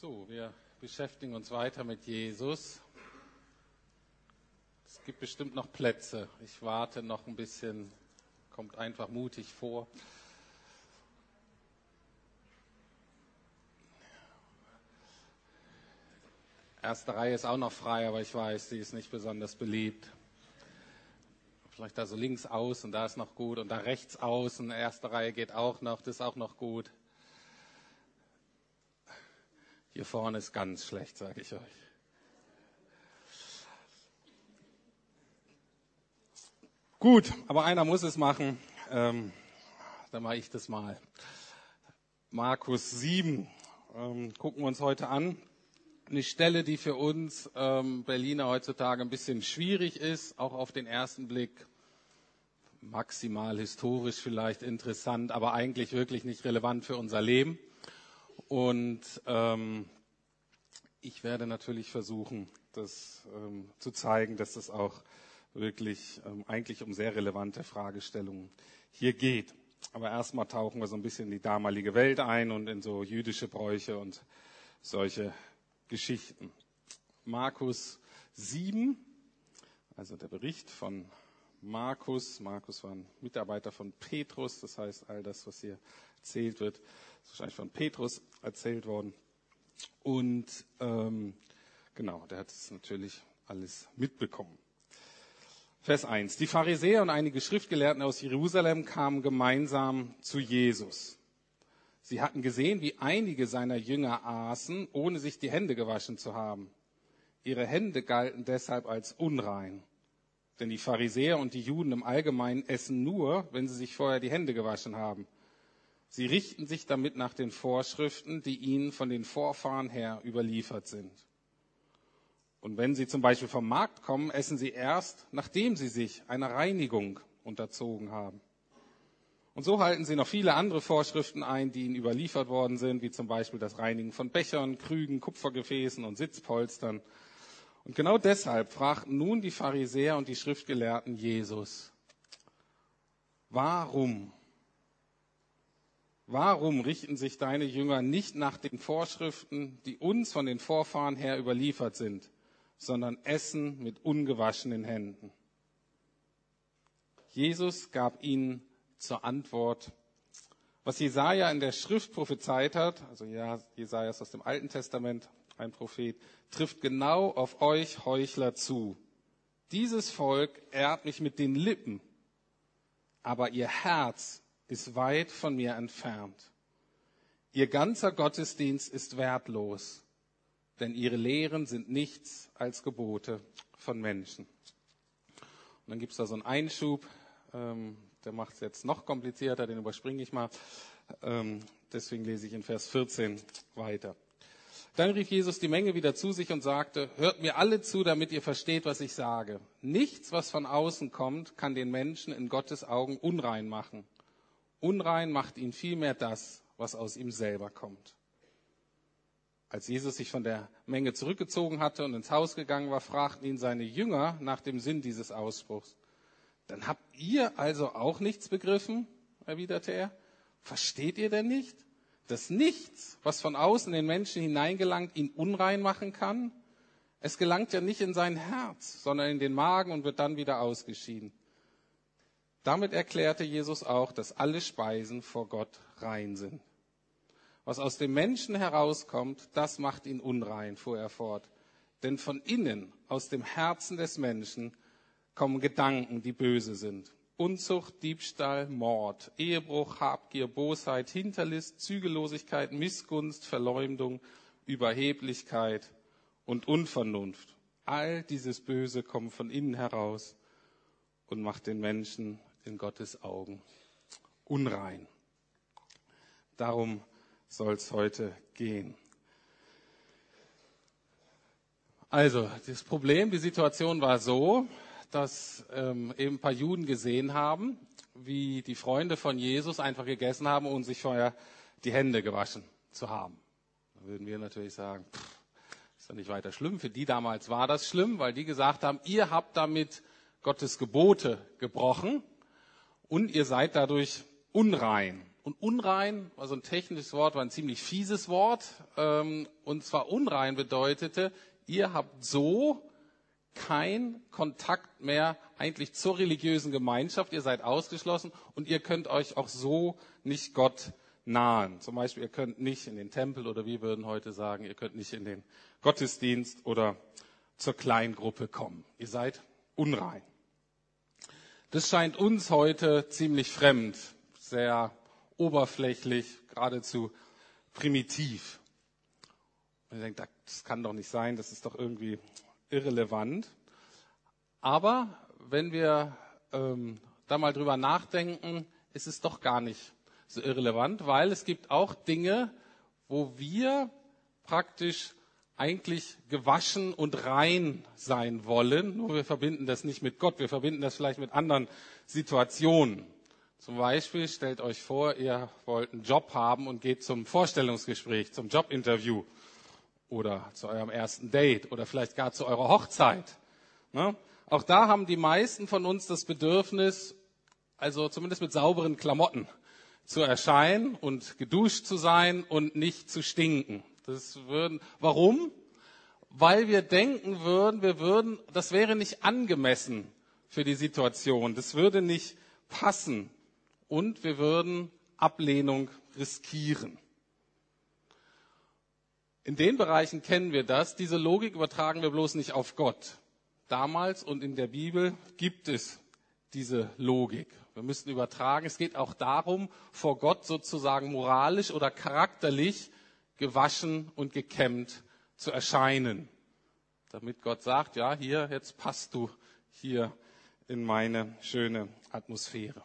So, wir beschäftigen uns weiter mit Jesus. Es gibt bestimmt noch Plätze. Ich warte noch ein bisschen. Kommt einfach mutig vor. Erste Reihe ist auch noch frei, aber ich weiß, sie ist nicht besonders beliebt. Vielleicht da so links außen, da ist noch gut und da rechts außen, erste Reihe geht auch noch, das ist auch noch gut. Hier vorne ist ganz schlecht, sage ich euch. Gut, aber einer muss es machen. Ähm, dann mache ich das mal. Markus 7 ähm, gucken wir uns heute an. Eine Stelle, die für uns ähm, Berliner heutzutage ein bisschen schwierig ist, auch auf den ersten Blick maximal historisch vielleicht interessant, aber eigentlich wirklich nicht relevant für unser Leben. Und ähm, ich werde natürlich versuchen, das ähm, zu zeigen, dass es auch wirklich ähm, eigentlich um sehr relevante Fragestellungen hier geht. Aber erstmal tauchen wir so ein bisschen in die damalige Welt ein und in so jüdische Bräuche und solche Geschichten. Markus 7, also der Bericht von Markus. Markus war ein Mitarbeiter von Petrus, das heißt, all das, was hier erzählt wird, ist wahrscheinlich von Petrus erzählt worden. Und ähm, genau, der hat es natürlich alles mitbekommen. Vers 1. Die Pharisäer und einige Schriftgelehrten aus Jerusalem kamen gemeinsam zu Jesus. Sie hatten gesehen, wie einige seiner Jünger aßen, ohne sich die Hände gewaschen zu haben. Ihre Hände galten deshalb als unrein. Denn die Pharisäer und die Juden im Allgemeinen essen nur, wenn sie sich vorher die Hände gewaschen haben. Sie richten sich damit nach den Vorschriften, die ihnen von den Vorfahren her überliefert sind. Und wenn sie zum Beispiel vom Markt kommen, essen sie erst, nachdem sie sich einer Reinigung unterzogen haben. Und so halten sie noch viele andere Vorschriften ein, die ihnen überliefert worden sind, wie zum Beispiel das Reinigen von Bechern, Krügen, Kupfergefäßen und Sitzpolstern. Und genau deshalb fragten nun die Pharisäer und die Schriftgelehrten Jesus, warum Warum richten sich deine Jünger nicht nach den Vorschriften, die uns von den Vorfahren her überliefert sind, sondern essen mit ungewaschenen Händen? Jesus gab ihnen zur Antwort, was Jesaja in der Schrift prophezeit hat, also Jesaja ist aus dem Alten Testament ein Prophet, trifft genau auf euch Heuchler zu. Dieses Volk ehrt mich mit den Lippen, aber ihr Herz ist weit von mir entfernt. Ihr ganzer Gottesdienst ist wertlos, denn ihre Lehren sind nichts als Gebote von Menschen. Und dann gibt es da so einen Einschub, ähm, der macht es jetzt noch komplizierter, den überspringe ich mal. Ähm, deswegen lese ich in Vers 14 weiter. Dann rief Jesus die Menge wieder zu sich und sagte, hört mir alle zu, damit ihr versteht, was ich sage. Nichts, was von außen kommt, kann den Menschen in Gottes Augen unrein machen. Unrein macht ihn vielmehr das, was aus ihm selber kommt. Als Jesus sich von der Menge zurückgezogen hatte und ins Haus gegangen war, fragten ihn seine Jünger nach dem Sinn dieses Ausspruchs. Dann habt ihr also auch nichts begriffen? erwiderte er. Versteht ihr denn nicht, dass nichts, was von außen den Menschen hineingelangt, ihn unrein machen kann? Es gelangt ja nicht in sein Herz, sondern in den Magen und wird dann wieder ausgeschieden. Damit erklärte Jesus auch, dass alle Speisen vor Gott rein sind. Was aus dem Menschen herauskommt, das macht ihn unrein, fuhr er fort. Denn von innen, aus dem Herzen des Menschen, kommen Gedanken, die böse sind. Unzucht, Diebstahl, Mord, Ehebruch, Habgier, Bosheit, Hinterlist, Zügellosigkeit, Missgunst, Verleumdung, Überheblichkeit und Unvernunft. All dieses Böse kommt von innen heraus und macht den Menschen in Gottes Augen unrein. Darum soll es heute gehen. Also, das Problem, die Situation war so, dass ähm, eben ein paar Juden gesehen haben, wie die Freunde von Jesus einfach gegessen haben, ohne sich vorher die Hände gewaschen zu haben. Da würden wir natürlich sagen, pff, ist ja nicht weiter schlimm. Für die damals war das schlimm, weil die gesagt haben, ihr habt damit Gottes Gebote gebrochen und ihr seid dadurch unrein. und unrein war so ein technisches Wort, war ein ziemlich fieses Wort. Ähm, und zwar unrein bedeutete, ihr habt so kein Kontakt mehr eigentlich zur religiösen Gemeinschaft. Ihr seid ausgeschlossen und ihr könnt euch auch so nicht Gott nahen. Zum Beispiel, ihr könnt nicht in den Tempel oder wir würden heute sagen, ihr könnt nicht in den Gottesdienst oder zur Kleingruppe kommen. Ihr seid unrein. Das scheint uns heute ziemlich fremd, sehr oberflächlich, geradezu primitiv. Man denkt, das kann doch nicht sein, das ist doch irgendwie irrelevant. Aber wenn wir ähm, da mal drüber nachdenken, ist es doch gar nicht so irrelevant, weil es gibt auch Dinge, wo wir praktisch eigentlich gewaschen und rein sein wollen. Nur wir verbinden das nicht mit Gott, wir verbinden das vielleicht mit anderen Situationen. Zum Beispiel stellt euch vor, ihr wollt einen Job haben und geht zum Vorstellungsgespräch, zum Jobinterview oder zu eurem ersten Date oder vielleicht gar zu eurer Hochzeit. Ne? Auch da haben die meisten von uns das Bedürfnis, also zumindest mit sauberen Klamotten zu erscheinen und geduscht zu sein und nicht zu stinken. Das würden, warum? Weil wir denken würden, wir würden, das wäre nicht angemessen für die Situation. Das würde nicht passen. Und wir würden Ablehnung riskieren. In den Bereichen kennen wir das. Diese Logik übertragen wir bloß nicht auf Gott. Damals und in der Bibel gibt es diese Logik. Wir müssen übertragen. Es geht auch darum, vor Gott sozusagen moralisch oder charakterlich gewaschen und gekämmt zu erscheinen. Damit Gott sagt, ja, hier, jetzt passt du hier in meine schöne Atmosphäre.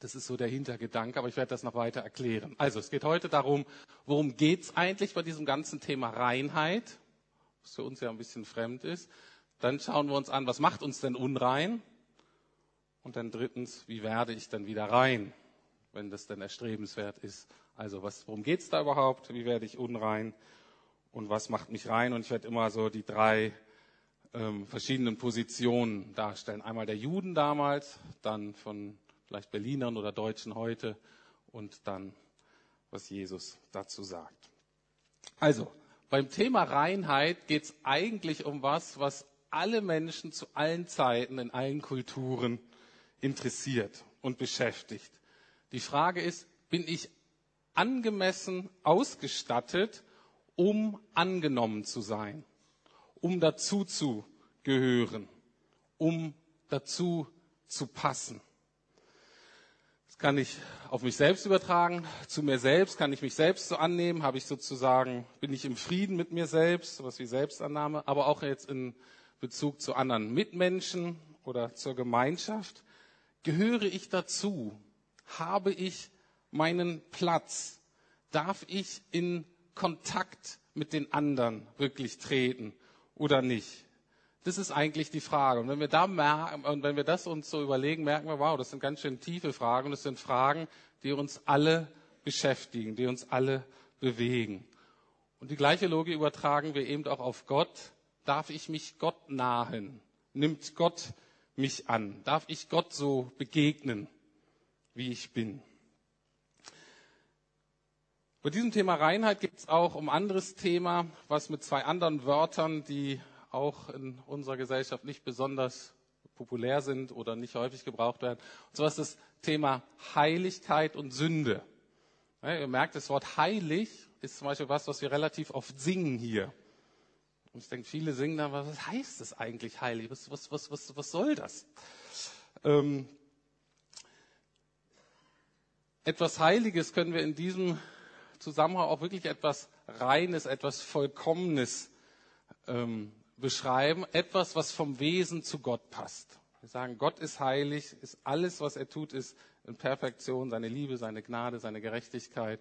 Das ist so der Hintergedanke, aber ich werde das noch weiter erklären. Also, es geht heute darum, worum geht es eigentlich bei diesem ganzen Thema Reinheit, was für uns ja ein bisschen fremd ist. Dann schauen wir uns an, was macht uns denn unrein? Und dann drittens, wie werde ich dann wieder rein, wenn das denn erstrebenswert ist? Also was, worum geht's da überhaupt? Wie werde ich unrein? Und was macht mich rein? Und ich werde immer so die drei ähm, verschiedenen Positionen darstellen. Einmal der Juden damals, dann von vielleicht Berlinern oder Deutschen heute und dann, was Jesus dazu sagt. Also, beim Thema Reinheit geht es eigentlich um was, was alle Menschen zu allen Zeiten in allen Kulturen interessiert und beschäftigt. Die Frage ist, bin ich angemessen ausgestattet, um angenommen zu sein, um dazu zu gehören, um dazu zu passen. Das kann ich auf mich selbst übertragen. Zu mir selbst kann ich mich selbst so annehmen, habe ich sozusagen, bin ich im Frieden mit mir selbst, sowas wie Selbstannahme, aber auch jetzt in Bezug zu anderen Mitmenschen oder zur Gemeinschaft. Gehöre ich dazu? Habe ich meinen Platz? Darf ich in Kontakt mit den anderen wirklich treten oder nicht? Das ist eigentlich die Frage. Und wenn wir da merken, und wenn wir das uns so überlegen, merken wir, wow, das sind ganz schön tiefe Fragen. Das sind Fragen, die uns alle beschäftigen, die uns alle bewegen. Und die gleiche Logik übertragen wir eben auch auf Gott. Darf ich mich Gott nahen? Nimmt Gott mich an? Darf ich Gott so begegnen, wie ich bin? Bei diesem Thema Reinheit gibt es auch um anderes Thema, was mit zwei anderen Wörtern, die auch in unserer Gesellschaft nicht besonders populär sind oder nicht häufig gebraucht werden. Und zwar ist das Thema Heiligkeit und Sünde. Ja, ihr merkt, das Wort heilig ist zum Beispiel was, was wir relativ oft singen hier. Und ich denke, viele singen dann, was heißt das eigentlich heilig? Was, was, was, was, was soll das? Ähm, etwas Heiliges können wir in diesem Zusammenhang auch wirklich etwas Reines, etwas Vollkommenes ähm, beschreiben. Etwas, was vom Wesen zu Gott passt. Wir sagen, Gott ist heilig, ist alles, was er tut, ist in Perfektion, seine Liebe, seine Gnade, seine Gerechtigkeit.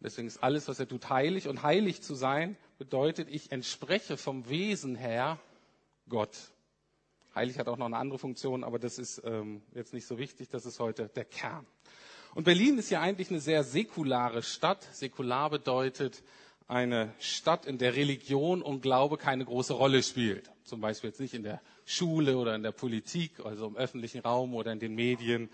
Deswegen ist alles, was er tut, heilig. Und heilig zu sein bedeutet, ich entspreche vom Wesen her Gott. Heilig hat auch noch eine andere Funktion, aber das ist ähm, jetzt nicht so wichtig. Das ist heute der Kern. Und Berlin ist ja eigentlich eine sehr säkulare Stadt. Säkular bedeutet eine Stadt, in der Religion und Glaube keine große Rolle spielt. Zum Beispiel jetzt nicht in der Schule oder in der Politik, also im öffentlichen Raum oder in den Medien.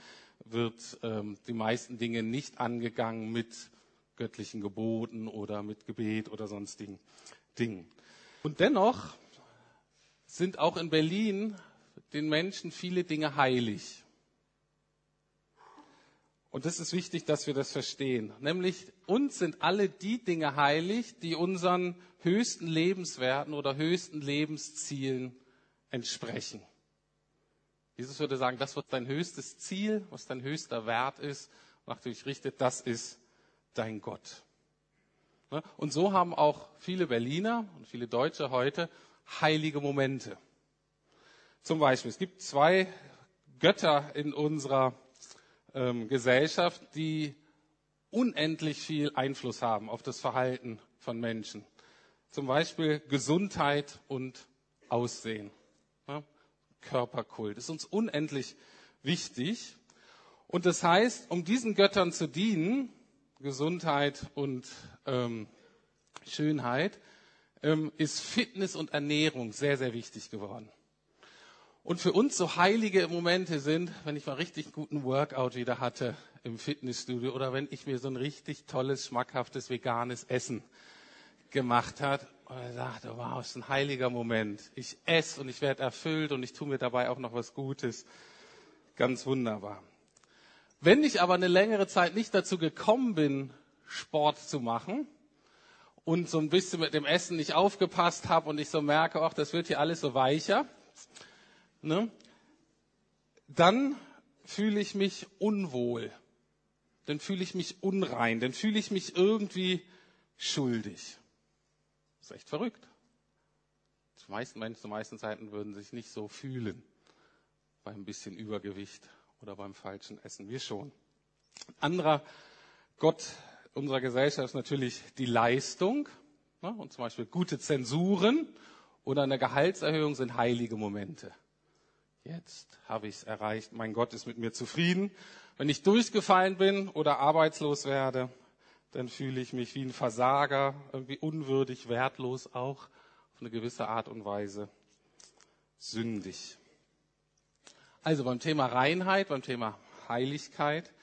wird ähm, die meisten Dinge nicht angegangen mit göttlichen Geboten oder mit Gebet oder sonstigen Dingen. Und dennoch sind auch in Berlin den Menschen viele Dinge heilig. Und es ist wichtig, dass wir das verstehen. Nämlich uns sind alle die Dinge heilig, die unseren höchsten Lebenswerten oder höchsten Lebenszielen entsprechen. Jesus würde sagen, das, was dein höchstes Ziel, was dein höchster Wert ist, nach dem ich richtet, das ist dein Gott. Ne? Und so haben auch viele Berliner und viele Deutsche heute heilige Momente. Zum Beispiel, es gibt zwei Götter in unserer ähm, Gesellschaft, die unendlich viel Einfluss haben auf das Verhalten von Menschen. Zum Beispiel Gesundheit und Aussehen. Ja? Körperkult ist uns unendlich wichtig. Und das heißt, um diesen Göttern zu dienen, Gesundheit und ähm, Schönheit, ähm, ist Fitness und Ernährung sehr, sehr wichtig geworden. Und für uns so heilige Momente sind, wenn ich mal richtig guten Workout wieder hatte im Fitnessstudio oder wenn ich mir so ein richtig tolles, schmackhaftes, veganes Essen gemacht hat und er sagte, wow, ist ein heiliger Moment. Ich esse und ich werde erfüllt und ich tue mir dabei auch noch was Gutes. Ganz wunderbar. Wenn ich aber eine längere Zeit nicht dazu gekommen bin, Sport zu machen und so ein bisschen mit dem Essen nicht aufgepasst habe und ich so merke, ach, das wird hier alles so weicher, ne, dann fühle ich mich unwohl. Dann fühle ich mich unrein. Dann fühle ich mich irgendwie schuldig. Das ist echt verrückt. Die meisten Menschen zu meisten Zeiten würden sich nicht so fühlen beim bisschen Übergewicht oder beim falschen Essen. Wir schon. Anderer Gott unserer Gesellschaft ist natürlich die Leistung. Ne? Und zum Beispiel gute Zensuren oder eine Gehaltserhöhung sind heilige Momente. Jetzt habe ich es erreicht. Mein Gott ist mit mir zufrieden. Wenn ich durchgefallen bin oder arbeitslos werde, dann fühle ich mich wie ein Versager, irgendwie unwürdig, wertlos auch, auf eine gewisse Art und Weise sündig. Also beim Thema Reinheit, beim Thema Heiligkeit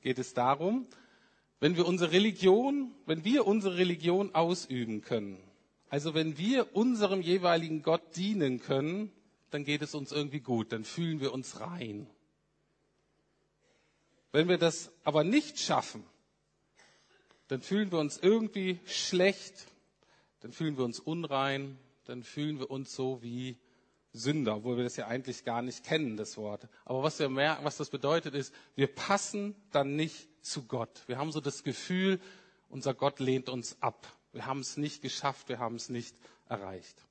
geht es darum, wenn wir unsere Religion, wenn wir unsere Religion ausüben können, also wenn wir unserem jeweiligen Gott dienen können, dann geht es uns irgendwie gut, dann fühlen wir uns rein. Wenn wir das aber nicht schaffen, dann fühlen wir uns irgendwie schlecht, dann fühlen wir uns unrein, dann fühlen wir uns so wie Sünder, obwohl wir das ja eigentlich gar nicht kennen, das Wort. Aber was wir merken, was das bedeutet, ist, wir passen dann nicht zu Gott. Wir haben so das Gefühl, unser Gott lehnt uns ab. Wir haben es nicht geschafft, wir haben es nicht erreicht.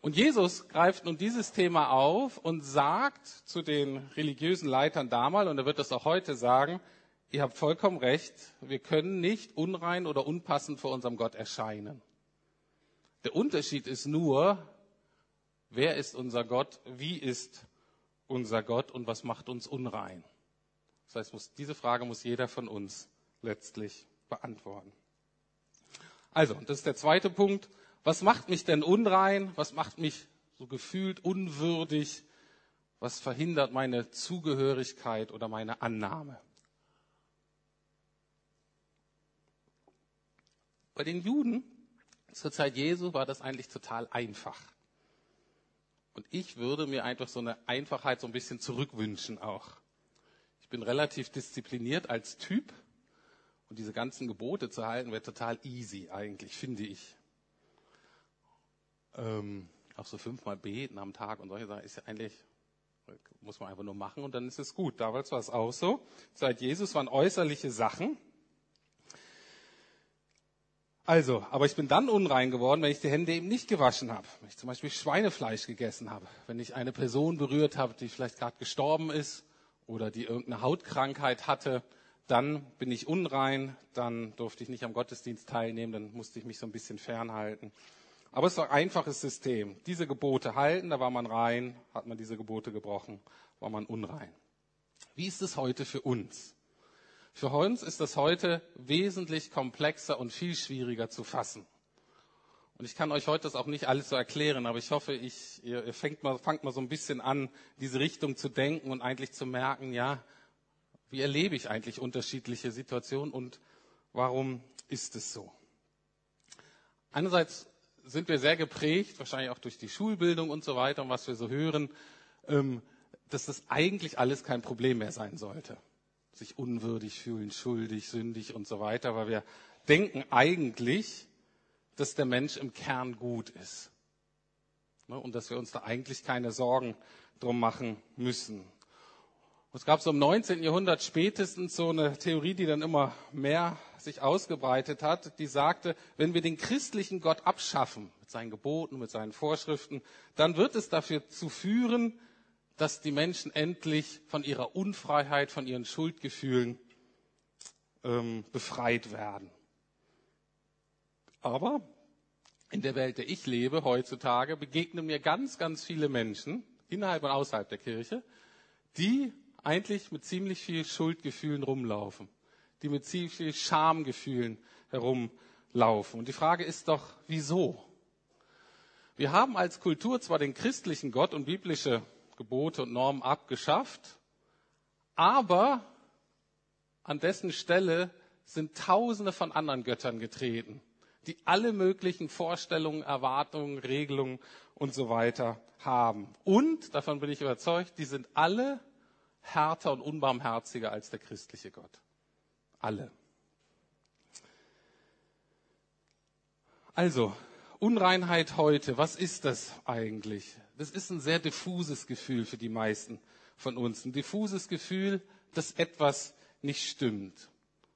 Und Jesus greift nun dieses Thema auf und sagt zu den religiösen Leitern damals, und er wird das auch heute sagen, ihr habt vollkommen recht, wir können nicht unrein oder unpassend vor unserem Gott erscheinen. Der Unterschied ist nur, Wer ist unser Gott? Wie ist unser Gott? Und was macht uns unrein? Das heißt, muss, diese Frage muss jeder von uns letztlich beantworten. Also, das ist der zweite Punkt. Was macht mich denn unrein? Was macht mich so gefühlt unwürdig? Was verhindert meine Zugehörigkeit oder meine Annahme? Bei den Juden zur Zeit Jesu war das eigentlich total einfach. Und ich würde mir einfach so eine Einfachheit so ein bisschen zurückwünschen auch. Ich bin relativ diszipliniert als Typ und diese ganzen Gebote zu halten wäre total easy eigentlich, finde ich. Ähm, auch so fünfmal beten am Tag und solche Sachen ist ja eigentlich, muss man einfach nur machen und dann ist es gut. Damals war es auch so. Seit Jesus waren äußerliche Sachen also, aber ich bin dann unrein geworden, wenn ich die Hände eben nicht gewaschen habe. Wenn ich zum Beispiel Schweinefleisch gegessen habe. Wenn ich eine Person berührt habe, die vielleicht gerade gestorben ist oder die irgendeine Hautkrankheit hatte, dann bin ich unrein, dann durfte ich nicht am Gottesdienst teilnehmen, dann musste ich mich so ein bisschen fernhalten. Aber es war ein einfaches System. Diese Gebote halten, da war man rein, hat man diese Gebote gebrochen, war man unrein. Wie ist es heute für uns? Für uns ist das heute wesentlich komplexer und viel schwieriger zu fassen. Und ich kann euch heute das auch nicht alles so erklären, aber ich hoffe, ich, ihr, ihr fängt mal, fangt mal so ein bisschen an, diese Richtung zu denken und eigentlich zu merken, ja, Wie erlebe ich eigentlich unterschiedliche Situationen und warum ist es so? Einerseits sind wir sehr geprägt, wahrscheinlich auch durch die Schulbildung und so weiter und was wir so hören, ähm, dass das eigentlich alles kein Problem mehr sein sollte. Sich unwürdig fühlen, schuldig, sündig und so weiter, weil wir denken eigentlich, dass der Mensch im Kern gut ist. Ne, und dass wir uns da eigentlich keine Sorgen drum machen müssen. Es gab so im 19. Jahrhundert spätestens so eine Theorie, die dann immer mehr sich ausgebreitet hat, die sagte, wenn wir den christlichen Gott abschaffen, mit seinen Geboten, mit seinen Vorschriften, dann wird es dafür zu führen, dass die Menschen endlich von ihrer Unfreiheit, von ihren Schuldgefühlen ähm, befreit werden. Aber in der Welt, der ich lebe heutzutage, begegnen mir ganz, ganz viele Menschen innerhalb und außerhalb der Kirche, die eigentlich mit ziemlich viel Schuldgefühlen rumlaufen, die mit ziemlich viel Schamgefühlen herumlaufen. Und die Frage ist doch, wieso? Wir haben als Kultur zwar den christlichen Gott und biblische Gebote und Normen abgeschafft, aber an dessen Stelle sind Tausende von anderen Göttern getreten, die alle möglichen Vorstellungen, Erwartungen, Regelungen und so weiter haben. Und, davon bin ich überzeugt, die sind alle härter und unbarmherziger als der christliche Gott. Alle. Also, Unreinheit heute, was ist das eigentlich? Das ist ein sehr diffuses Gefühl für die meisten von uns. Ein diffuses Gefühl, dass etwas nicht stimmt.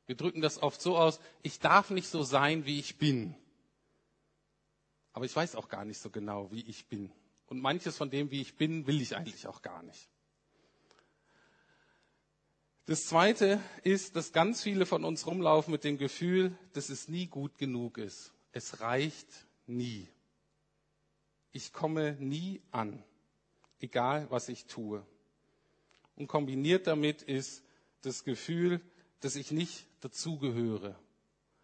Wir drücken das oft so aus, ich darf nicht so sein, wie ich bin. Aber ich weiß auch gar nicht so genau, wie ich bin. Und manches von dem, wie ich bin, will ich eigentlich auch gar nicht. Das Zweite ist, dass ganz viele von uns rumlaufen mit dem Gefühl, dass es nie gut genug ist. Es reicht nie. Ich komme nie an, egal was ich tue. Und kombiniert damit ist das Gefühl, dass ich nicht dazugehöre,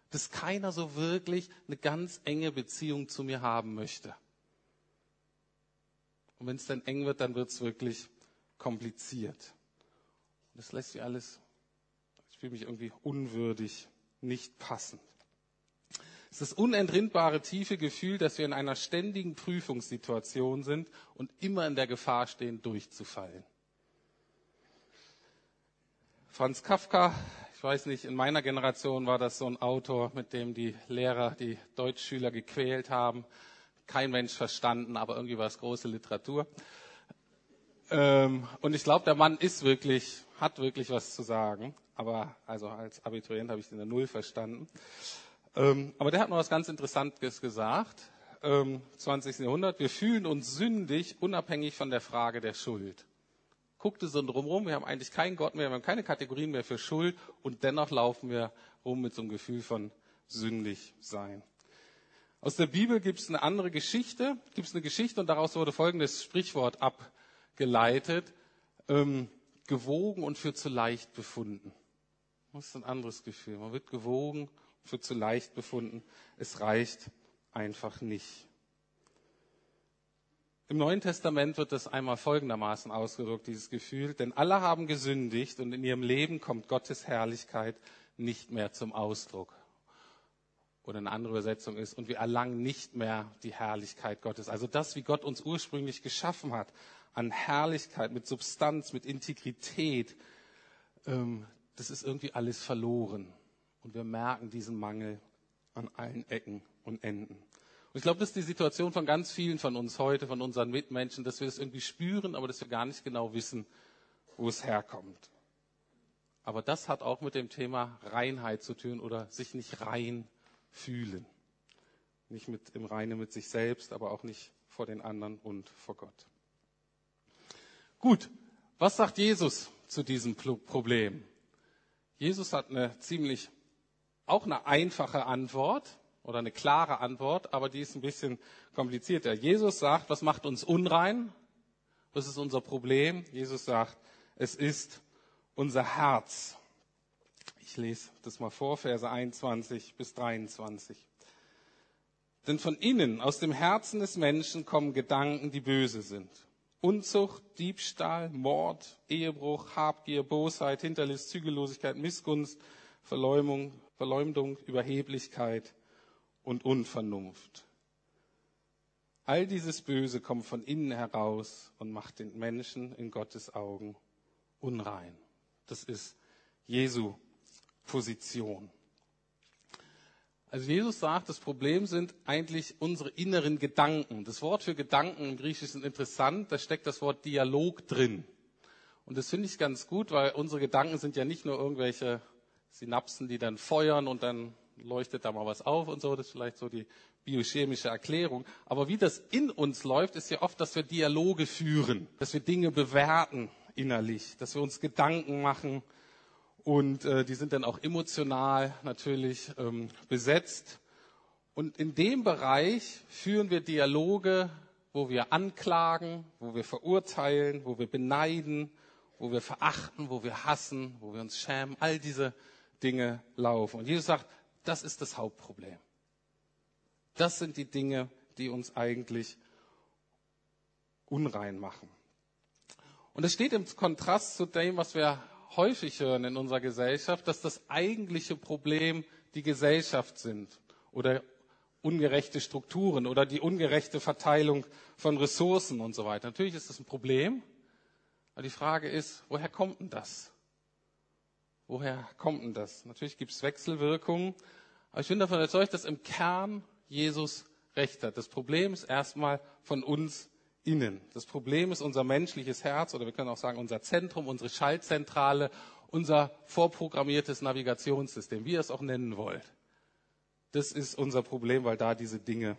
dass keiner so wirklich eine ganz enge Beziehung zu mir haben möchte. Und wenn es dann eng wird, dann wird es wirklich kompliziert. Das lässt sich alles, ich fühle mich irgendwie unwürdig, nicht passend. Es ist das unentrinnbare tiefe Gefühl, dass wir in einer ständigen Prüfungssituation sind und immer in der Gefahr stehen, durchzufallen. Franz Kafka, ich weiß nicht, in meiner Generation war das so ein Autor, mit dem die Lehrer die Deutschschüler gequält haben. Kein Mensch verstanden, aber irgendwie war es große Literatur. Ähm, und ich glaube, der Mann ist wirklich, hat wirklich was zu sagen. Aber also als Abiturient habe ich den in Null verstanden. Ähm, aber der hat noch was ganz Interessantes gesagt. Ähm, 20. Jahrhundert. Wir fühlen uns sündig, unabhängig von der Frage der Schuld. Guckte so drumherum, wir haben eigentlich keinen Gott mehr, wir haben keine Kategorien mehr für Schuld und dennoch laufen wir rum mit so einem Gefühl von sündig sein. Aus der Bibel gibt es eine andere Geschichte, gibt es eine Geschichte und daraus wurde folgendes Sprichwort ab, geleitet, ähm, gewogen und für zu leicht befunden. Das ist ein anderes Gefühl. Man wird gewogen, für zu leicht befunden. Es reicht einfach nicht. Im Neuen Testament wird das einmal folgendermaßen ausgedrückt, dieses Gefühl, denn alle haben gesündigt und in ihrem Leben kommt Gottes Herrlichkeit nicht mehr zum Ausdruck. Oder eine andere Übersetzung ist, und wir erlangen nicht mehr die Herrlichkeit Gottes. Also das, wie Gott uns ursprünglich geschaffen hat, an Herrlichkeit, mit Substanz, mit Integrität, ähm, das ist irgendwie alles verloren. Und wir merken diesen Mangel an allen Ecken und Enden. Und ich glaube, das ist die Situation von ganz vielen von uns heute, von unseren Mitmenschen, dass wir das irgendwie spüren, aber dass wir gar nicht genau wissen, wo es herkommt. Aber das hat auch mit dem Thema Reinheit zu tun oder sich nicht rein fühlen. Nicht mit, im Reine mit sich selbst, aber auch nicht vor den anderen und vor Gott. Gut, was sagt Jesus zu diesem Problem? Jesus hat eine ziemlich, auch eine einfache Antwort oder eine klare Antwort, aber die ist ein bisschen komplizierter. Jesus sagt, was macht uns unrein? Was ist unser Problem? Jesus sagt, es ist unser Herz. Ich lese das mal vor, Verse 21 bis 23. Denn von innen, aus dem Herzen des Menschen kommen Gedanken, die böse sind Unzucht, Diebstahl, Mord, Ehebruch, Habgier, Bosheit, Hinterlist, Zügellosigkeit, Missgunst, Verleumdung, Verleumdung, Überheblichkeit und Unvernunft. All dieses Böse kommt von innen heraus und macht den Menschen in Gottes Augen unrein. Das ist Jesu Position. Also Jesus sagt, das Problem sind eigentlich unsere inneren Gedanken. Das Wort für Gedanken im Griechischen ist interessant, da steckt das Wort Dialog drin. Und das finde ich ganz gut, weil unsere Gedanken sind ja nicht nur irgendwelche Synapsen, die dann feuern und dann leuchtet da mal was auf und so. Das ist vielleicht so die biochemische Erklärung. Aber wie das in uns läuft, ist ja oft, dass wir Dialoge führen, dass wir Dinge bewerten innerlich, dass wir uns Gedanken machen und äh, die sind dann auch emotional natürlich ähm, besetzt. Und in dem Bereich führen wir Dialoge, wo wir anklagen, wo wir verurteilen, wo wir beneiden, wo wir verachten, wo wir hassen, wo wir uns schämen. All diese Dinge laufen. Und Jesus sagt, das ist das Hauptproblem. Das sind die Dinge, die uns eigentlich unrein machen. Und es steht im Kontrast zu dem, was wir häufig hören in unserer Gesellschaft, dass das eigentliche Problem die Gesellschaft sind oder ungerechte Strukturen oder die ungerechte Verteilung von Ressourcen und so weiter. Natürlich ist das ein Problem, aber die Frage ist, woher kommt denn das? Woher kommt denn das? Natürlich gibt es Wechselwirkungen, aber ich bin davon überzeugt, dass im Kern Jesus recht hat. Das Problem ist erstmal von uns innen. Das Problem ist unser menschliches Herz oder wir können auch sagen unser Zentrum, unsere Schaltzentrale, unser vorprogrammiertes Navigationssystem, wie ihr es auch nennen wollt. Das ist unser Problem, weil da diese Dinge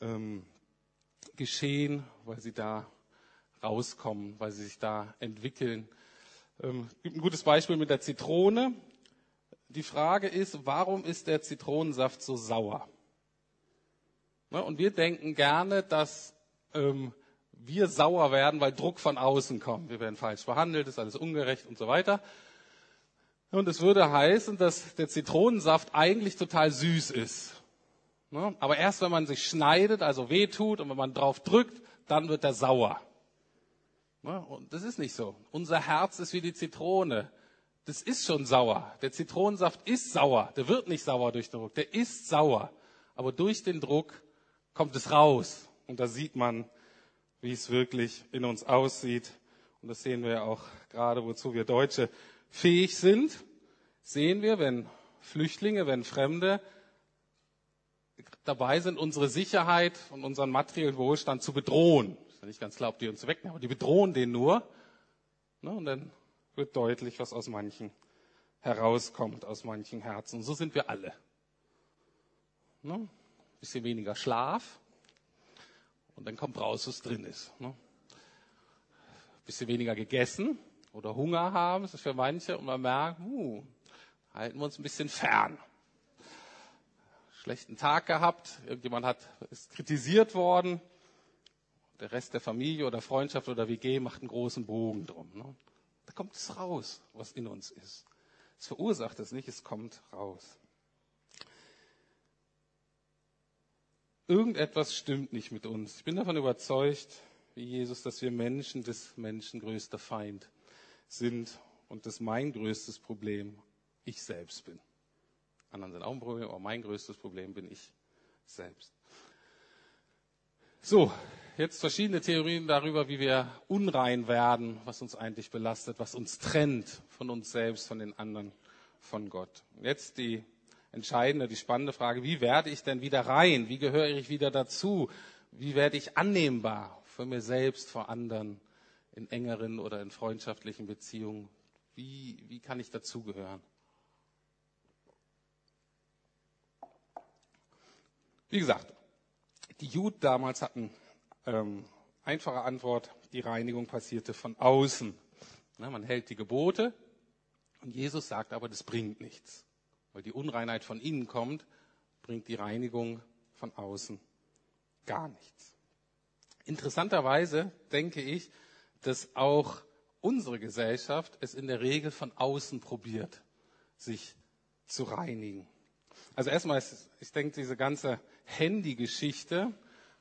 ähm, geschehen, weil sie da rauskommen, weil sie sich da entwickeln. Ähm, gibt ein gutes Beispiel mit der Zitrone. Die Frage ist, warum ist der Zitronensaft so sauer? Ne, und wir denken gerne, dass ähm, wir sauer werden, weil Druck von außen kommt. Wir werden falsch behandelt, ist alles ungerecht und so weiter. Und es würde heißen, dass der Zitronensaft eigentlich total süß ist. Ne? Aber erst wenn man sich schneidet, also wehtut und wenn man drauf drückt, dann wird er sauer. Ne? Und das ist nicht so. Unser Herz ist wie die Zitrone. Das ist schon sauer. Der Zitronensaft ist sauer. Der wird nicht sauer durch den Druck. Der ist sauer. Aber durch den Druck kommt es raus. Und da sieht man, wie es wirklich in uns aussieht. Und das sehen wir auch gerade, wozu wir Deutsche fähig sind. Sehen wir, wenn Flüchtlinge, wenn Fremde dabei sind, unsere Sicherheit und unseren materiellen Wohlstand zu bedrohen. Ist ja nicht ganz klar, ob die uns wegnehmen, aber die bedrohen den nur. Ne, und dann wird deutlich, was aus manchen herauskommt, aus manchen Herzen. Und so sind wir alle. Ne? Bisschen weniger Schlaf, und dann kommt raus, was drin ist. Ne? Bisschen weniger gegessen oder Hunger haben, das ist für manche. Und man merkt, uh, halten wir uns ein bisschen fern. Schlechten Tag gehabt, irgendjemand hat, ist kritisiert worden. Der Rest der Familie oder Freundschaft oder WG macht einen großen Bogen drum. Ne? Da kommt es raus, was in uns ist. Es verursacht es nicht, es kommt raus. Irgendetwas stimmt nicht mit uns. Ich bin davon überzeugt, wie Jesus, dass wir Menschen des Menschen größter Feind sind und dass mein größtes Problem ich selbst bin. Anderen sind auch ein Problem, aber mein größtes Problem bin ich selbst. So, jetzt verschiedene Theorien darüber, wie wir unrein werden, was uns eigentlich belastet, was uns trennt von uns selbst, von den anderen, von Gott. Jetzt die entscheidende, die spannende Frage, wie werde ich denn wieder rein? Wie gehöre ich wieder dazu? Wie werde ich annehmbar für mir selbst, vor anderen, in engeren oder in freundschaftlichen Beziehungen? Wie, wie kann ich dazugehören? Wie gesagt, die Juden damals hatten ähm, einfache Antwort, die Reinigung passierte von außen. Na, man hält die Gebote und Jesus sagt aber, das bringt nichts weil die Unreinheit von innen kommt, bringt die Reinigung von außen gar nichts. Interessanterweise denke ich, dass auch unsere Gesellschaft es in der Regel von außen probiert, sich zu reinigen. Also erstmal, ist, ich denke, diese ganze Handy-Geschichte,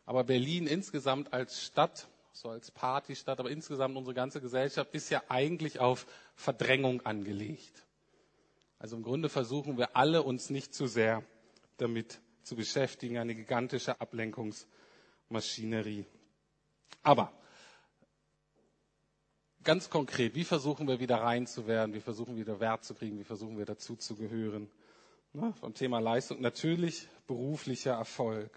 aber Berlin insgesamt als Stadt so als Partystadt, aber insgesamt unsere ganze Gesellschaft ist ja eigentlich auf Verdrängung angelegt. Also im Grunde versuchen wir alle uns nicht zu sehr damit zu beschäftigen, eine gigantische Ablenkungsmaschinerie. Aber ganz konkret, wie versuchen wir wieder rein zu werden? Wie versuchen wir wieder Wert zu kriegen? Wie versuchen wir dazu zu gehören? Ne, vom Thema Leistung natürlich beruflicher Erfolg.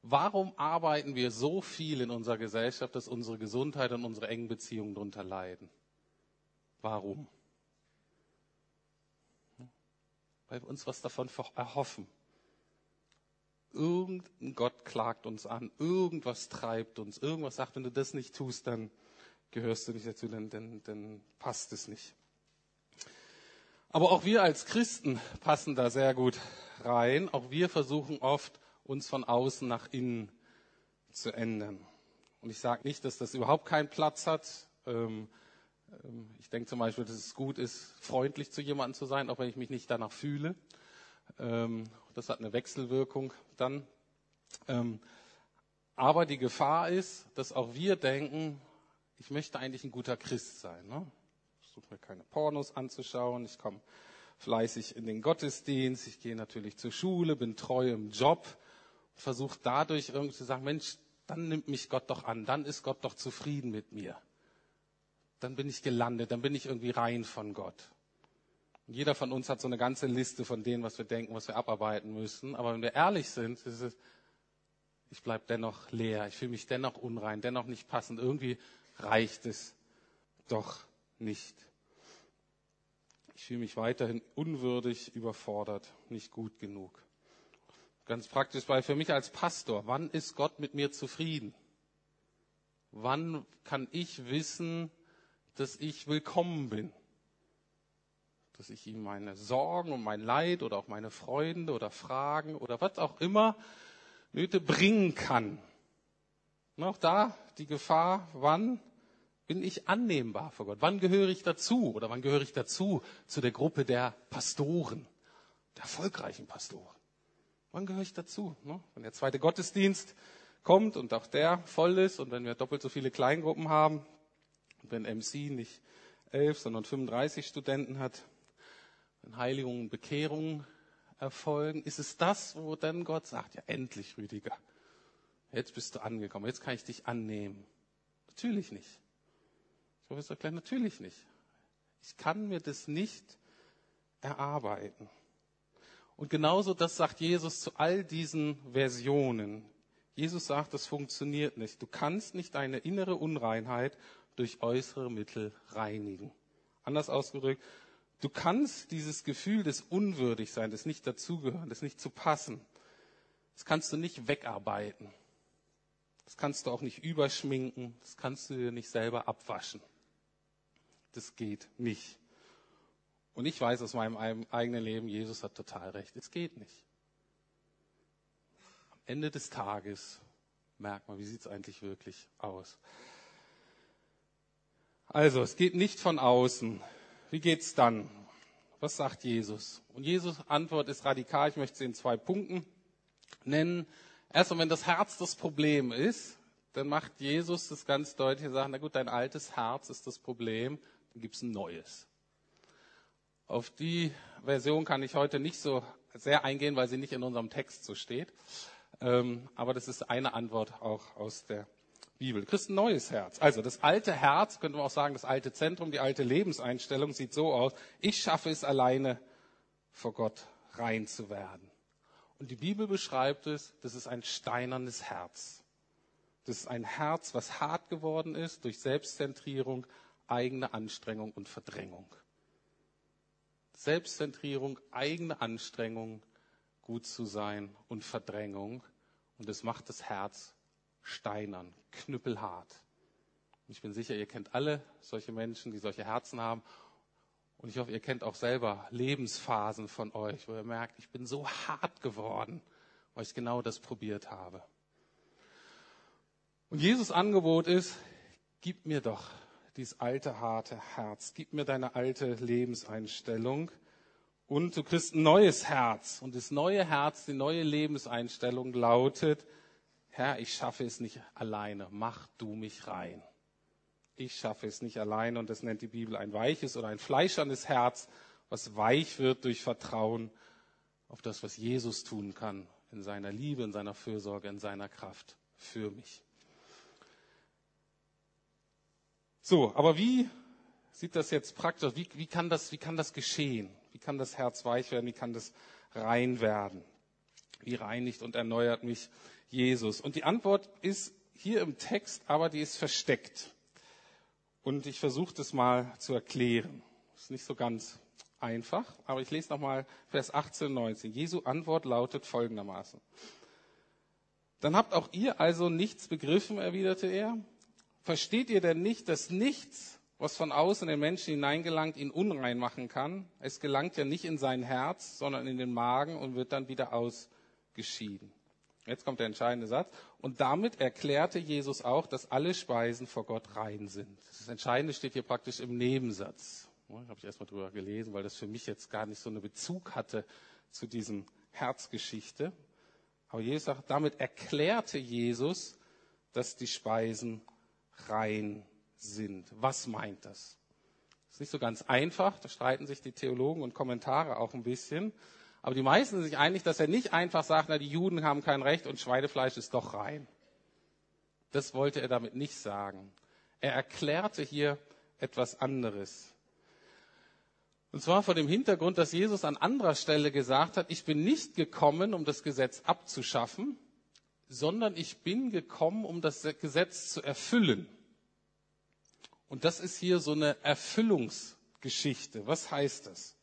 Warum arbeiten wir so viel in unserer Gesellschaft, dass unsere Gesundheit und unsere engen Beziehungen darunter leiden? Warum? Weil wir uns was davon erhoffen. Irgendein Gott klagt uns an, irgendwas treibt uns, irgendwas sagt, wenn du das nicht tust, dann gehörst du nicht dazu, dann, dann, dann passt es nicht. Aber auch wir als Christen passen da sehr gut rein. Auch wir versuchen oft, uns von außen nach innen zu ändern. Und ich sage nicht, dass das überhaupt keinen Platz hat. Ähm, ich denke zum Beispiel, dass es gut ist, freundlich zu jemandem zu sein, auch wenn ich mich nicht danach fühle. Ähm, das hat eine Wechselwirkung dann. Aber die Gefahr ist, dass auch wir denken, ich möchte eigentlich ein guter Christ sein. Ne? Ich suche mir keine Pornos anzuschauen, ich komme fleißig in den Gottesdienst, ich gehe natürlich zur Schule, bin treu im Job, versuche dadurch irgendwie zu sagen, Mensch, dann nimmt mich Gott doch an, dann ist Gott doch zufrieden mit mir. Dann bin ich gelandet, dann bin ich irgendwie rein von Gott. Und jeder von uns hat so eine ganze Liste von dem, was wir denken, was wir abarbeiten müssen. Aber wenn wir ehrlich sind, ist es, ich bleibe dennoch leer, ich fühle mich dennoch unrein, dennoch nicht passend. Irgendwie reicht es doch nicht. Ich fühle mich weiterhin unwürdig, überfordert, nicht gut genug. Ganz praktisch, weil für mich als Pastor, wann ist Gott mit mir zufrieden? Wann kann ich wissen, dass ich willkommen bin? Dass ich ihm meine Sorgen und mein Leid oder auch meine Freunde oder Fragen oder was auch immer Nöte bringen kann. Und auch da die Gefahr, wann bin ich annehmbar vor Gott? Wann gehöre ich dazu? Oder wann gehöre ich dazu zu der Gruppe der Pastoren, der erfolgreichen Pastoren? Wann gehöre ich dazu? Ne? Wenn der zweite Gottesdienst kommt und auch der voll ist und wenn wir doppelt so viele Kleingruppen haben, und wenn MC nicht elf, sondern 35 Studenten hat, wenn Heiligungen und Bekehrungen erfolgen, ist es das, wo dann Gott sagt, ja endlich, Rüdiger, jetzt bist du angekommen, jetzt kann ich dich annehmen. Natürlich nicht. Professor Klein, natürlich nicht. Ich kann mir das nicht erarbeiten. Und genauso das sagt Jesus zu all diesen Versionen. Jesus sagt, das funktioniert nicht. Du kannst nicht deine innere Unreinheit durch äußere Mittel reinigen. Anders ausgedrückt, du kannst dieses Gefühl des Unwürdigseins, des nicht dazugehören, des nicht zu passen, das kannst du nicht wegarbeiten. Das kannst du auch nicht überschminken, das kannst du dir nicht selber abwaschen das geht nicht. Und ich weiß aus meinem eigenen Leben, Jesus hat total recht, es geht nicht. Am Ende des Tages merkt man, wie sieht es eigentlich wirklich aus. Also, es geht nicht von außen. Wie geht's dann? Was sagt Jesus? Und Jesus Antwort ist radikal. Ich möchte sie in zwei Punkten nennen. Erstmal, wenn das Herz das Problem ist, dann macht Jesus das ganz deutlich und sagt, na gut, dein altes Herz ist das Problem gibt es ein neues. Auf die Version kann ich heute nicht so sehr eingehen, weil sie nicht in unserem Text so steht. Ähm, aber das ist eine Antwort auch aus der Bibel. Kriegst ein neues Herz. Also das alte Herz, könnte man auch sagen, das alte Zentrum, die alte Lebenseinstellung sieht so aus. Ich schaffe es alleine, vor Gott rein zu werden. Und die Bibel beschreibt es, das ist ein steinernes Herz. Das ist ein Herz, was hart geworden ist durch Selbstzentrierung, eigene Anstrengung und Verdrängung. Selbstzentrierung, eigene Anstrengung, gut zu sein und Verdrängung. Und es macht das Herz steinern, knüppelhart. Und ich bin sicher, ihr kennt alle solche Menschen, die solche Herzen haben. Und ich hoffe, ihr kennt auch selber Lebensphasen von euch, wo ihr merkt, ich bin so hart geworden, weil ich genau das probiert habe. Und Jesus Angebot ist, gib mir doch dieses alte, harte Herz. Gib mir deine alte Lebenseinstellung und du kriegst ein neues Herz. Und das neue Herz, die neue Lebenseinstellung lautet, Herr, ich schaffe es nicht alleine, mach du mich rein. Ich schaffe es nicht alleine und das nennt die Bibel ein weiches oder ein fleischernes Herz, was weich wird durch Vertrauen auf das, was Jesus tun kann in seiner Liebe, in seiner Fürsorge, in seiner Kraft für mich. So, aber wie sieht das jetzt praktisch? Wie, wie, kann das, wie kann das geschehen? Wie kann das Herz weich werden? Wie kann das rein werden? Wie reinigt und erneuert mich Jesus? Und die Antwort ist hier im Text, aber die ist versteckt. Und ich versuche das mal zu erklären. Ist nicht so ganz einfach, aber ich lese nochmal Vers 18 und 19. Jesu Antwort lautet folgendermaßen. Dann habt auch ihr also nichts begriffen, erwiderte er. Versteht ihr denn nicht, dass nichts, was von außen in den Menschen hineingelangt, ihn unrein machen kann? Es gelangt ja nicht in sein Herz, sondern in den Magen und wird dann wieder ausgeschieden. Jetzt kommt der entscheidende Satz. Und damit erklärte Jesus auch, dass alle Speisen vor Gott rein sind. Das Entscheidende steht hier praktisch im Nebensatz. Da habe ich erstmal drüber gelesen, weil das für mich jetzt gar nicht so einen Bezug hatte zu diesem Herzgeschichte. Aber Jesus sagt, damit erklärte Jesus, dass die Speisen rein sind. Was meint das? Das ist nicht so ganz einfach. Da streiten sich die Theologen und Kommentare auch ein bisschen. Aber die meisten sind sich einig, dass er nicht einfach sagt, na, die Juden haben kein Recht und Schweinefleisch ist doch rein. Das wollte er damit nicht sagen. Er erklärte hier etwas anderes. Und zwar vor dem Hintergrund, dass Jesus an anderer Stelle gesagt hat, ich bin nicht gekommen, um das Gesetz abzuschaffen, sondern ich bin gekommen, um das Gesetz zu erfüllen. Und das ist hier so eine Erfüllungsgeschichte. Was heißt das?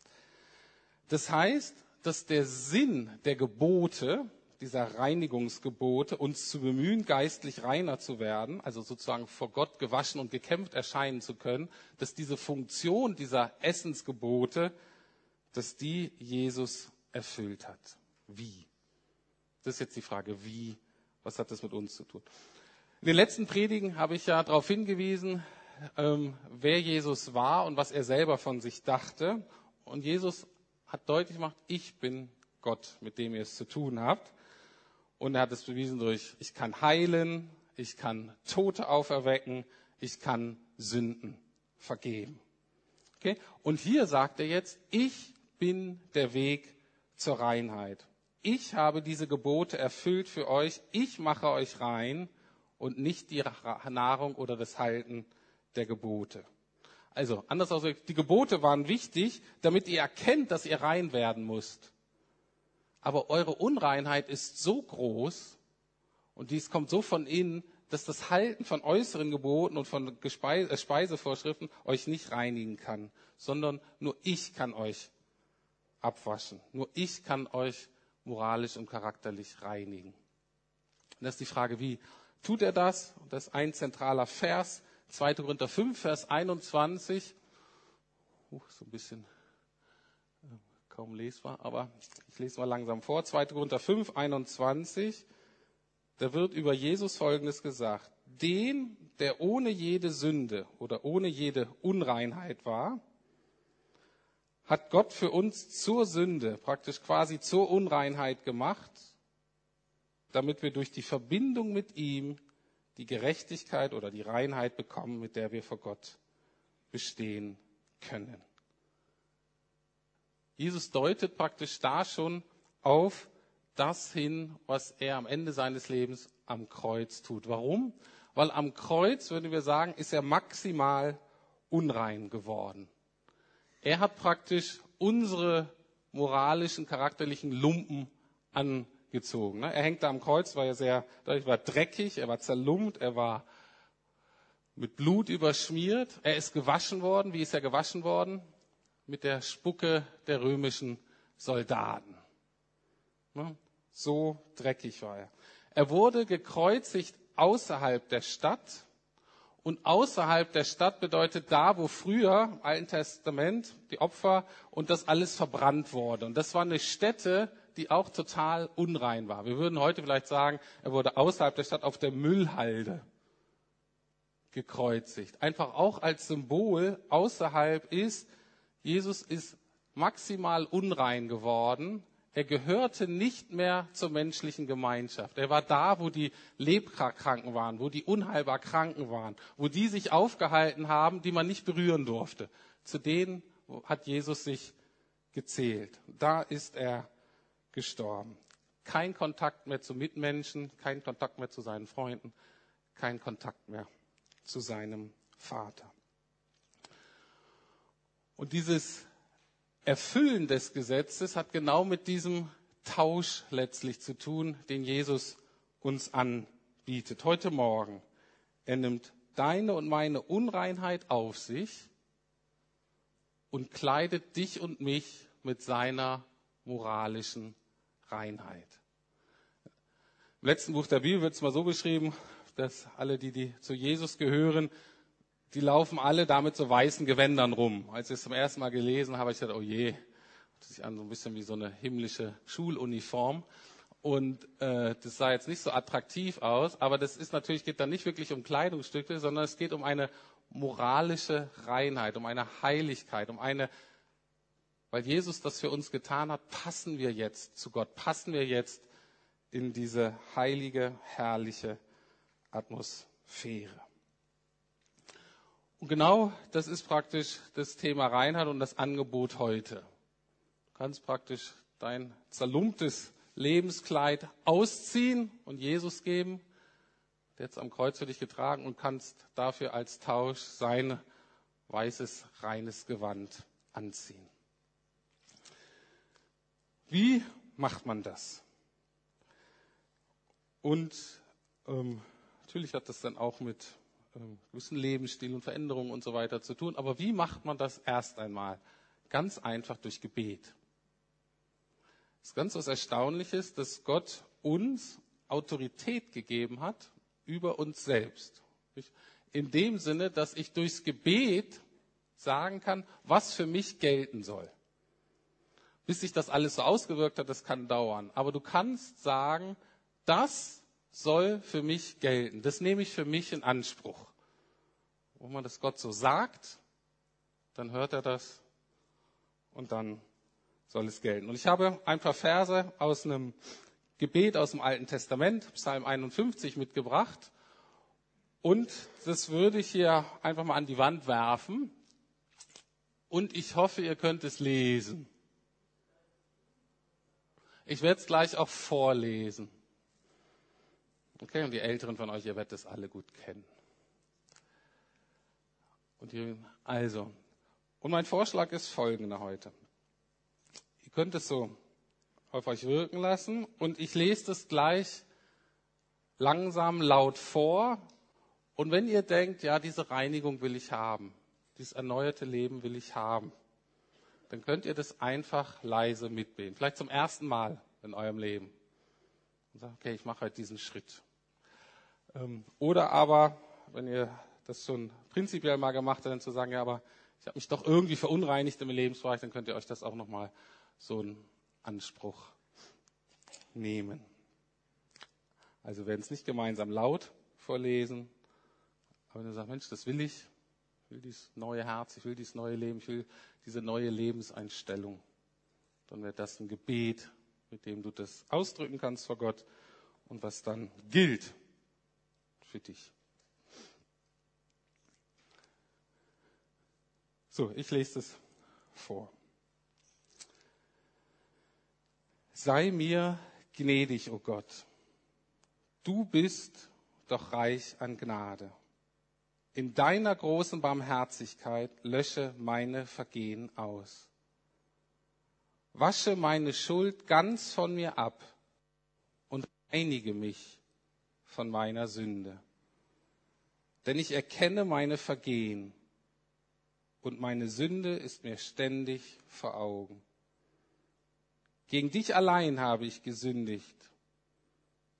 Das heißt, dass der Sinn der Gebote, dieser Reinigungsgebote, uns zu bemühen, geistlich reiner zu werden, also sozusagen vor Gott gewaschen und gekämpft erscheinen zu können, dass diese Funktion dieser Essensgebote, dass die Jesus erfüllt hat. Wie? Das ist jetzt die Frage, wie? Was hat das mit uns zu tun? In den letzten Predigen habe ich ja darauf hingewiesen, ähm, wer Jesus war und was er selber von sich dachte. Und Jesus hat deutlich gemacht, ich bin Gott, mit dem ihr es zu tun habt. Und er hat es bewiesen durch, ich kann heilen, ich kann Tote auferwecken, ich kann Sünden vergeben. Okay? Und hier sagt er jetzt, ich bin der Weg zur Reinheit. Ich habe diese Gebote erfüllt für euch. Ich mache euch rein und nicht die Nahrung oder das Halten der Gebote. Also, anders ausgedrückt, die Gebote waren wichtig, damit ihr erkennt, dass ihr rein werden müsst. Aber eure Unreinheit ist so groß und dies kommt so von innen, dass das Halten von äußeren Geboten und von äh, Speisevorschriften euch nicht reinigen kann, sondern nur ich kann euch abwaschen. Nur ich kann euch moralisch und charakterlich reinigen. Und das ist die Frage, wie tut er das? Und das ist ein zentraler Vers 2. Korinther 5, Vers 21. Uh, so ein bisschen äh, kaum lesbar, aber ich lese mal langsam vor. 2. Korinther 5, 21. Da wird über Jesus Folgendes gesagt. Den, der ohne jede Sünde oder ohne jede Unreinheit war, hat Gott für uns zur Sünde, praktisch quasi zur Unreinheit gemacht, damit wir durch die Verbindung mit ihm die Gerechtigkeit oder die Reinheit bekommen, mit der wir vor Gott bestehen können. Jesus deutet praktisch da schon auf das hin, was er am Ende seines Lebens am Kreuz tut. Warum? Weil am Kreuz, würden wir sagen, ist er maximal unrein geworden. Er hat praktisch unsere moralischen, charakterlichen Lumpen an gezogen. Ne? Er hängt da am Kreuz, war ja sehr, er war dreckig, er war zerlumpt, er war mit Blut überschmiert. Er ist gewaschen worden. Wie ist er gewaschen worden? Mit der Spucke der römischen Soldaten. Ne? So dreckig war er. Er wurde gekreuzigt außerhalb der Stadt. Und außerhalb der Stadt bedeutet da, wo früher im Alten Testament die Opfer und das alles verbrannt wurde. Und das war eine Stätte, die auch total unrein war. Wir würden heute vielleicht sagen, er wurde außerhalb der Stadt auf der Müllhalde gekreuzigt. Einfach auch als Symbol außerhalb ist, Jesus ist maximal unrein geworden. Er gehörte nicht mehr zur menschlichen Gemeinschaft. Er war da, wo die Leprakranken waren, wo die unheilbar Kranken waren, wo die sich aufgehalten haben, die man nicht berühren durfte. Zu denen hat Jesus sich gezählt. Da ist er gestorben. Kein Kontakt mehr zu Mitmenschen, kein Kontakt mehr zu seinen Freunden, kein Kontakt mehr zu seinem Vater. Und dieses Erfüllen des Gesetzes hat genau mit diesem Tausch letztlich zu tun, den Jesus uns anbietet. Heute Morgen. Er nimmt deine und meine Unreinheit auf sich und kleidet dich und mich mit seiner moralischen Reinheit. Im letzten Buch der Bibel wird es mal so beschrieben, dass alle, die, die zu Jesus gehören, die laufen alle da mit so weißen Gewändern rum. Als ich es zum ersten Mal gelesen habe, ich gedacht, oh je, das sich an so ein bisschen wie so eine himmlische Schuluniform. Und äh, das sah jetzt nicht so attraktiv aus, aber das ist natürlich geht dann nicht wirklich um Kleidungsstücke, sondern es geht um eine moralische Reinheit, um eine Heiligkeit, um eine, weil Jesus das für uns getan hat, passen wir jetzt zu Gott, passen wir jetzt in diese heilige, herrliche Atmosphäre. Und genau das ist praktisch das Thema Reinheit und das Angebot heute. Du kannst praktisch dein zerlumptes Lebenskleid ausziehen und Jesus geben, der jetzt am Kreuz für dich getragen und kannst dafür als Tausch sein weißes, reines Gewand anziehen. Wie macht man das? Und ähm, natürlich hat das dann auch mit ähm, gewissen Lebensstil und Veränderungen und so weiter zu tun. Aber wie macht man das erst einmal? Ganz einfach durch Gebet. Es ist ganz was Erstaunliches, dass Gott uns Autorität gegeben hat über uns selbst. In dem Sinne, dass ich durchs Gebet sagen kann, was für mich gelten soll. Bis sich das alles so ausgewirkt hat, das kann dauern. Aber du kannst sagen, das soll für mich gelten. Das nehme ich für mich in Anspruch. Wenn man das Gott so sagt, dann hört er das und dann soll es gelten. Und ich habe ein paar Verse aus einem Gebet aus dem Alten Testament, Psalm 51, mitgebracht. Und das würde ich hier einfach mal an die Wand werfen. Und ich hoffe, ihr könnt es lesen. Ich werde es gleich auch vorlesen. Okay, und die Älteren von euch, ihr werdet es alle gut kennen. Und die, also, und mein Vorschlag ist folgender heute. Ihr könnt es so auf euch wirken lassen und ich lese das gleich langsam laut vor. Und wenn ihr denkt, ja, diese Reinigung will ich haben, dieses erneuerte Leben will ich haben, dann könnt ihr das einfach leise mitbeten. Vielleicht zum ersten Mal in eurem Leben. Und sagt, okay, ich mache heute diesen Schritt. Ähm, oder aber, wenn ihr das schon prinzipiell mal gemacht habt, dann zu sagen, ja, aber ich habe mich doch irgendwie verunreinigt im Lebensbereich, dann könnt ihr euch das auch nochmal so einen Anspruch nehmen. Also werden es nicht gemeinsam laut vorlesen, aber wenn du sagst, Mensch, das will ich, ich will dieses neue Herz, ich will dieses neue Leben, ich will diese neue Lebenseinstellung, dann wäre das ein Gebet, mit dem du das ausdrücken kannst vor Gott und was dann gilt für dich. So, ich lese es vor. Sei mir gnädig, o oh Gott. Du bist doch reich an Gnade. In deiner großen Barmherzigkeit lösche meine Vergehen aus. Wasche meine Schuld ganz von mir ab und reinige mich von meiner Sünde. Denn ich erkenne meine Vergehen und meine Sünde ist mir ständig vor Augen. Gegen dich allein habe ich gesündigt.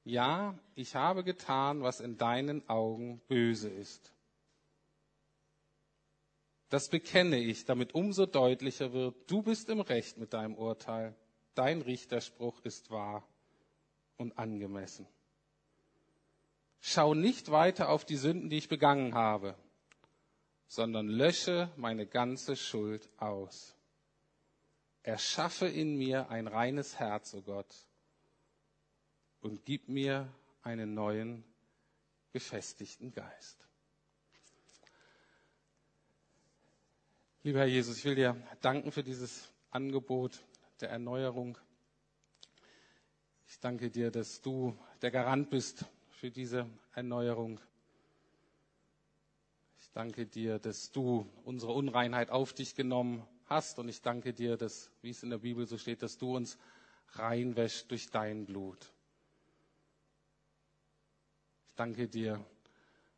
Ja, ich habe getan, was in deinen Augen böse ist. Das bekenne ich, damit umso deutlicher wird, du bist im Recht mit deinem Urteil. Dein Richterspruch ist wahr und angemessen. Schau nicht weiter auf die Sünden, die ich begangen habe, sondern lösche meine ganze Schuld aus. erschaffe in mir ein reines Herz, o oh Gott, und gib mir einen neuen, gefestigten Geist. Lieber Herr Jesus, ich will dir danken für dieses Angebot der Erneuerung. Ich danke dir, dass du der Garant bist für diese Erneuerung. Ich danke dir, dass du unsere Unreinheit auf dich genommen hast. Und ich danke dir, dass, wie es in der Bibel so steht, dass du uns reinwäscht durch dein Blut. Ich danke dir,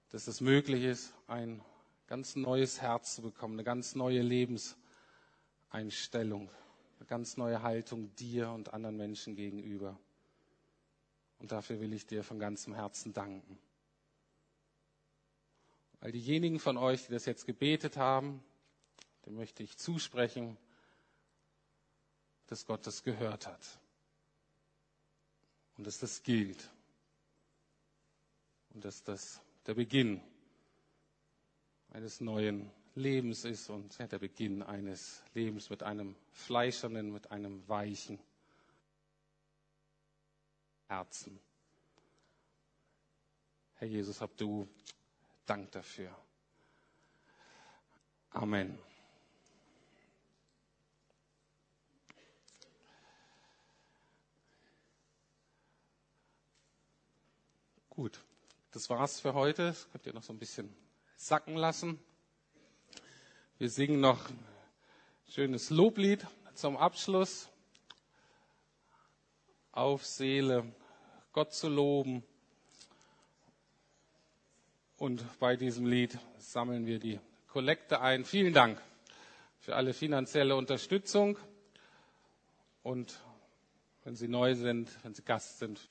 dass es möglich ist, ein ganz neues Herz zu bekommen, eine ganz neue Lebenseinstellung, eine ganz neue Haltung dir und anderen Menschen gegenüber. Und dafür will ich dir von ganzem Herzen danken. All diejenigen von euch, die das jetzt gebetet haben, dem möchte ich zusprechen, dass Gott das gehört hat und dass das gilt und dass das der Beginn eines neuen Lebens ist und der Beginn eines Lebens mit einem fleischernen, mit einem weichen Herzen. Herr Jesus, hab du Dank dafür. Amen. Gut, das war's für heute. Das könnt ihr noch so ein bisschen sacken lassen. Wir singen noch ein schönes Loblied zum Abschluss. Auf Seele, Gott zu loben. Und bei diesem Lied sammeln wir die Kollekte ein. Vielen Dank für alle finanzielle Unterstützung. Und wenn Sie neu sind, wenn Sie Gast sind,